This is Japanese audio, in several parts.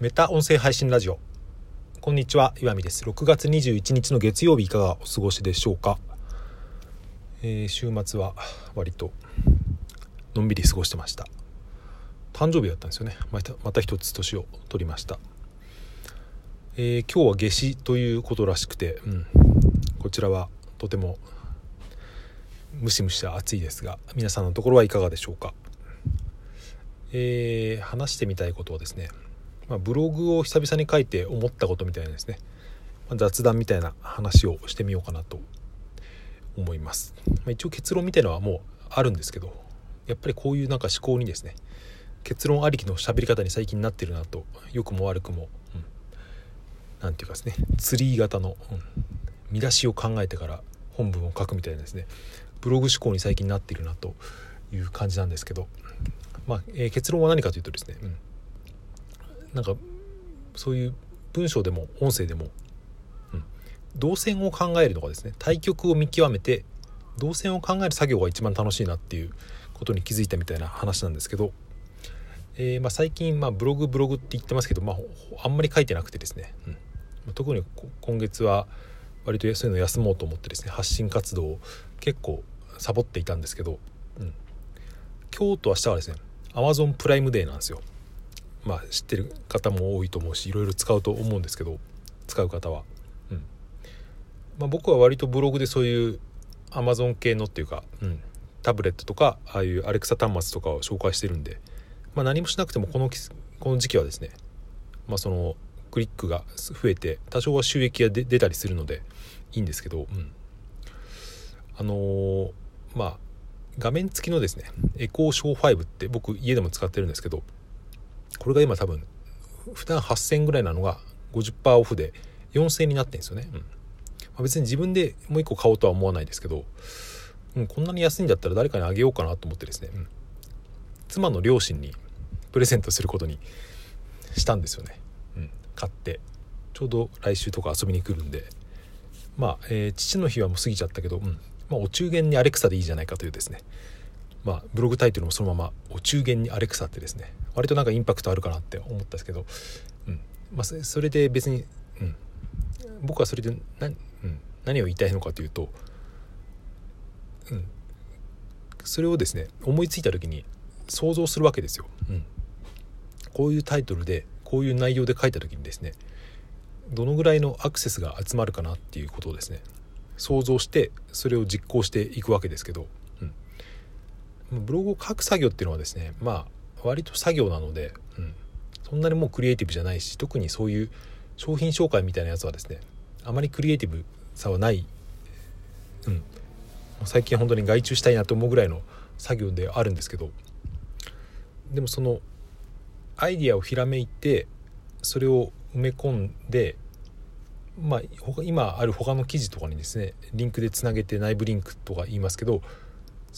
メタ音声配信ラジオ。こんにちは岩見です。6月21日の月曜日いかがお過ごしでしょうか、えー、週末は割とのんびり過ごしてました。誕生日だったんですよね。またまた一つ年を取りました、えー、今日は夏至ということらしくて、うん、こちらはとてもムシムシ暑いですが皆さんのところはいかがでしょうか？えー、話してみたいことはですね、まあ、ブログを久々に書いて思ったことみたいなですね、まあ、雑談みたいな話をしてみようかなと思います、まあ、一応結論みたいのはもうあるんですけどやっぱりこういうなんか思考にですね結論ありきの喋り方に最近なってるなと良くも悪くも何、うん、て言うかですねツリー型の、うん、見出しを考えてから本文を書くみたいなですねブログ思考に最近なってるなという感じなんですけどまあ、えー、結論は何かというとですね、うん、なんかそういう文章でも音声でも、うん、動線を考えるのがですね対局を見極めて動線を考える作業が一番楽しいなっていうことに気づいたみたいな話なんですけど、えー、まあ、最近、まあ、ブログブログって言ってますけど、まあ、あんまり書いてなくてですね、うん、特に今月は割とそういうの休もうと思ってですね発信活動を結構サボっていたんですけど、うん、今日と明日はですね Amazon プライムデーなんですよ。まあ知ってる方も多いと思うしいろいろ使うと思うんですけど使う方は。うん。まあ僕は割とブログでそういう Amazon 系のっていうか、うん、タブレットとかああいうアレクサ端末とかを紹介してるんで、まあ、何もしなくてもこのこの時期はですねまあそのクリックが増えて多少は収益が出たりするのでいいんですけど、うん、あのー、まあ画面付きのですねエコーショー5って僕家でも使ってるんですけどこれが今多分普段8000ぐらいなのが50%オフで4000になってるんですよね、うん。まあ、別に自分でもう一個買おうとは思わないですけど、うん、こんなに安いんだったら誰かにあげようかなと思ってですね、うん、妻の両親にプレゼントすることにしたんですよね、うん、買ってちょうど来週とか遊びに来るんで。まあ、えー、父の日はもう過ぎちゃったけど、うん。まあ、お中元にアレクサでいいじゃないかというですね。まあ、ブログタイトルもそのまま「お中元にアレクサ」ってですね割となんかインパクトあるかなって思ったんですけど、うん。まあ、それで別に、うん、僕はそれで何,、うん、何を言いたいのかというと、うん、それをですね思いついた時に想像するわけですよ。うん、こういうタイトルでこういう内容で書いた時にですねどのぐらいのアクセスが集まるかなっていうことをですね想像してそれを実行していくわけですけど、ブログを書く作業っていうのはですねまあ割と作業なので、うん、そんなにもうクリエイティブじゃないし特にそういう商品紹介みたいなやつはですねあまりクリエイティブさはない、うん、最近本当に外注したいなと思うぐらいの作業であるんですけどでもそのアイディアをひらめいてそれを埋め込んでまあ、今ある他の記事とかにですねリンクでつなげて内部リンクとか言いますけど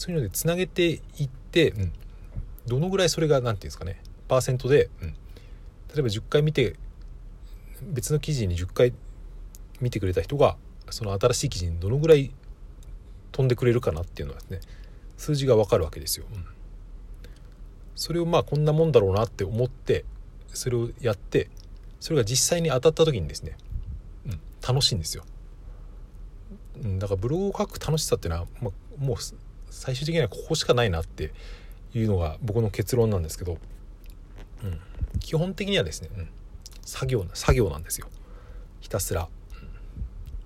そういうのでつなげていって、うん、どのぐらいそれが何て言うんですかね。パーセントで、うん、例えば10回見て別の記事に10回見てくれた人がその新しい記事にどのぐらい飛んでくれるかなっていうのはですね数字が分かるわけですよ。うん、それをまあこんなもんだろうなって思ってそれをやってそれが実際に当たった時にですねうん。楽しいんですよ。だからブログを書く楽しさっていうのは、まあ、もう最終的にはここしかないなっていうのが僕の結論なんですけど、うん、基本的にはですね、うん、作業作業なんですよ。ひたすら、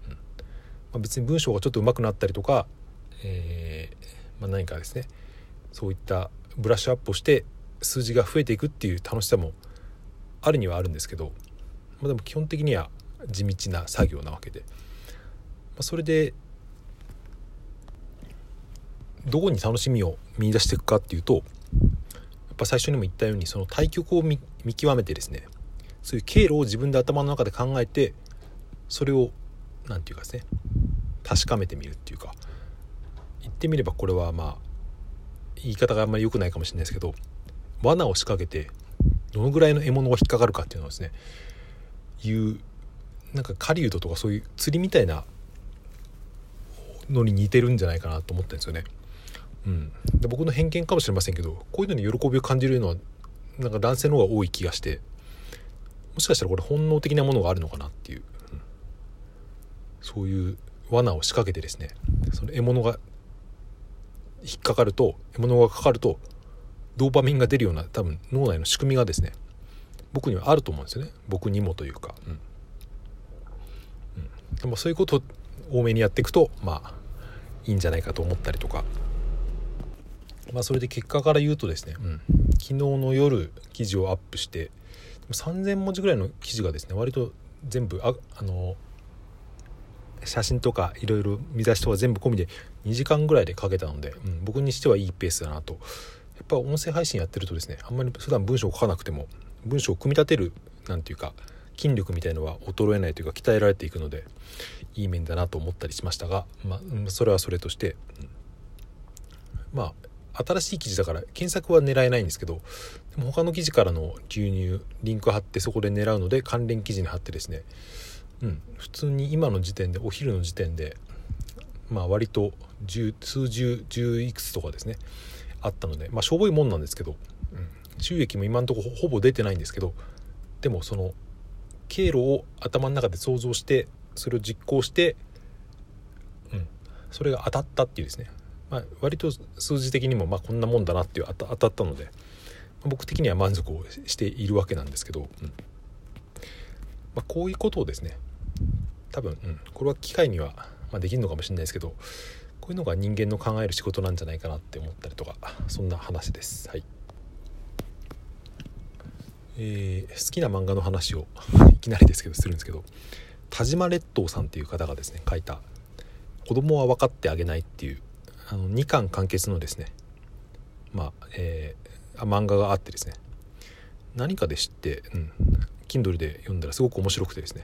うん。まあ、別に文章がちょっと上手くなったりとか、えー、まあ、何かですねそういったブラッシュアップをして数字が増えていくっていう楽しさもあるにはあるんですけど、まあ、でも基本的には地道な作業なわけで、まあ、それでどこに楽しみを見出していくかっていうとやっぱ最初にも言ったようにその対局を見極めてですねそういう経路を自分で頭の中で考えてそれを何て言うかですね確かめてみるっていうか言ってみればこれはまあ言い方があんまり良くないかもしれないですけど罠を仕掛けてどのぐらいの獲物が引っかかるかっていうのをですねいうなんか狩人とかそういう釣りみたいなのに似てるんじゃないかなと思ったんですよね。うん、で僕の偏見かもしれませんけどこういうのに喜びを感じるのはなんか男性の方が多い気がしてもしかしたらこれ本能的なものがあるのかなっていう、うん、そういう罠を仕掛けてですねその獲物が引っかかると獲物がかかるとドーパミンが出るような多分脳内の仕組みがですね僕にはあると思うんですよね。僕にもというか、うん。うん、でもそういうことを多めにやっていくとまあいいんじゃないかと思ったりとか。まあそれで結果から言うとですね、うん、昨日の夜記事をアップして3,000文字ぐらいの記事がですね割と全部ああの写真とかいろいろ見出しとか全部込みで2時間ぐらいで書けたので、うん、僕にしてはいいペースだなと。やっぱ音声配信やってるとですねあんまり普段文章を書かなくても文章を組み立てる何て言うか筋力みたいのは衰えないというか鍛えられていくのでいい面だなと思ったりしましたが、まあ、それはそれとして、うん、まあ新しい記事だから検索は狙えないんですけどでも他の記事からの流入リンク貼ってそこで狙うので関連記事に貼ってですね。うん、普通に今の時点でお昼の時点でまあ割と数十十いくつとかですねあったのでまあしょぼいもんなんですけど、うん、収益も今のところほぼ出てないんですけどでもその経路を頭の中で想像してそれを実行して、うん、それが当たったっていうですね、まあ、割と数字的にもまあこんなもんだなっていう当たったので僕的には満足をしているわけなんですけど、うんまあ、こういうことをですね多分、うん、これは機械には、まあ、できるのかもしれないですけどこういうのが人間の考える仕事なんじゃないかなって思ったりとかそんな話です。はいえー、好きな漫画の話を いきなりですけどするんですけど田島列島さんっていう方がですね書いた「子供は分かってあげない」っていうあの2巻完結のですねまあ、えー、漫画があってですね何かで知って、うん、Kindle で読んだらすごく面白くてですね、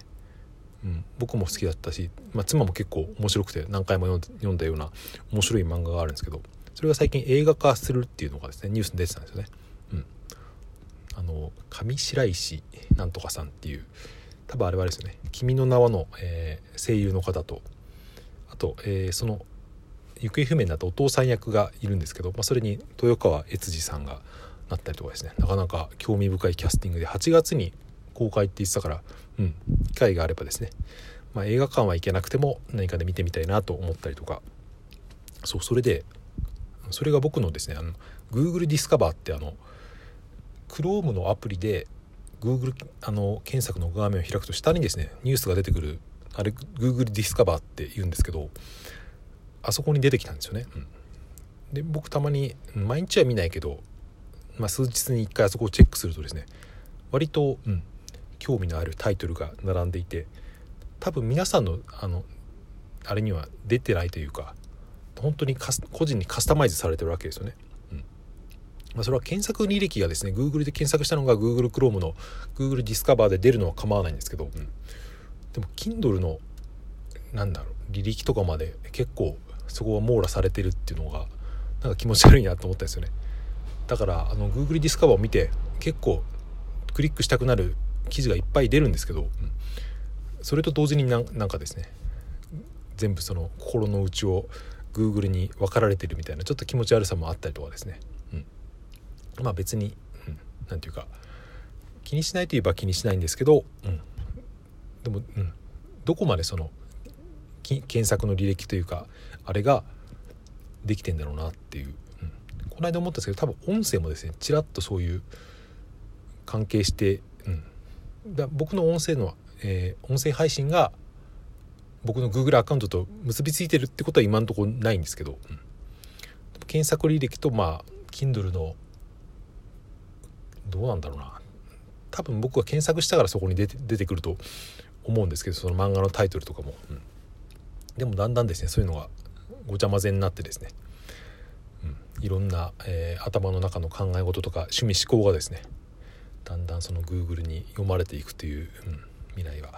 うん、僕も好きだったし、まあ、妻も結構面白くて何回も読んだような面白い漫画があるんですけどそれが最近映画化するっていうのがですねニュースに出てたんですよね。うん、あの上白石なんとかさんっていう多分あれはですね「君の名はの」えー、声優の方とあと、えー、その行方不明になったお父さん役がいるんですけど、まあ、それに豊川悦司さんがなったりとかですね。なかなか興味深いキャスティングで8月に公開って言ってたから、うん、機会があればですね、まあ、映画館は行けなくても何かで見てみたいなと思ったりとか。そうそれでそれが僕のですねあの Google ディスカバーってあの Chrome のアプリで Google あの検索の画面を開くと下にですねニュースが出てくるあれ Google ディスカバーって言うんですけどあそこに出てきたんですよね。うん、で僕たまに毎日は見ないけど、まあ、数日に1回あそこをチェックするとですね割と、うん、興味のあるタイトルが並んでいて多分皆さんのあのあれには出てないというか本当に個人にカスタマイズされてるわけですよね。うんまあ、それは検索履歴がですね Google で検索したのが Google Chrome の Google ディスカバーで出るのは構わないんですけど、うん、でも Kindle のなんだろう履歴とかまで結構そこは網羅されてるっていうのがなんか気持ち悪いなと思ったんですよね。だからあの Google ディスカバーを見て結構クリックしたくなる記事がいっぱい出るんですけど、それと同時になんかですね全部その心の内を Google に分かられてるみたいなちょっと気持ち悪さもあったりとかですね、うん、まあ別に何、うん、て言うか気にしないといえば気にしないんですけど、うん、でも、うん、どこまでその検索の履歴というかあれができてんだろうなっていう、うん、この間思ったんですけど多分音声もですねちらっとそういう関係して、うん、だ僕の音声の、えー、音声配信が僕の Google アカウントと結びついてるってことは今のところないんですけど、うん、検索履歴とまあ Kindle のどうなんだろうな。多分僕は検索したからそこに出て出てくると思うんですけどその漫画のタイトルとかも、うん、でもだんだんですねそういうのがごちゃ混ぜになってですね、うん、いろんな、えー、頭の中の考え事とか趣味思考がですねだんだんその Google に読まれていくという、うん、未来は、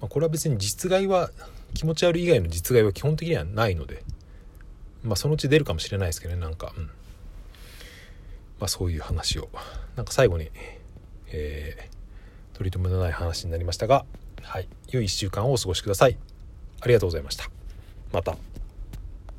まあ、これは別に実害は気持ち悪い以外の実害は基本的にはないので、まあ、そのうち出るかもしれないですけどねなんか、うんまあ、そういう話をなんか最後に、えー、取り留めのない話になりましたが、はい、良い1週間をお過ごしください。ありがとうございました。また。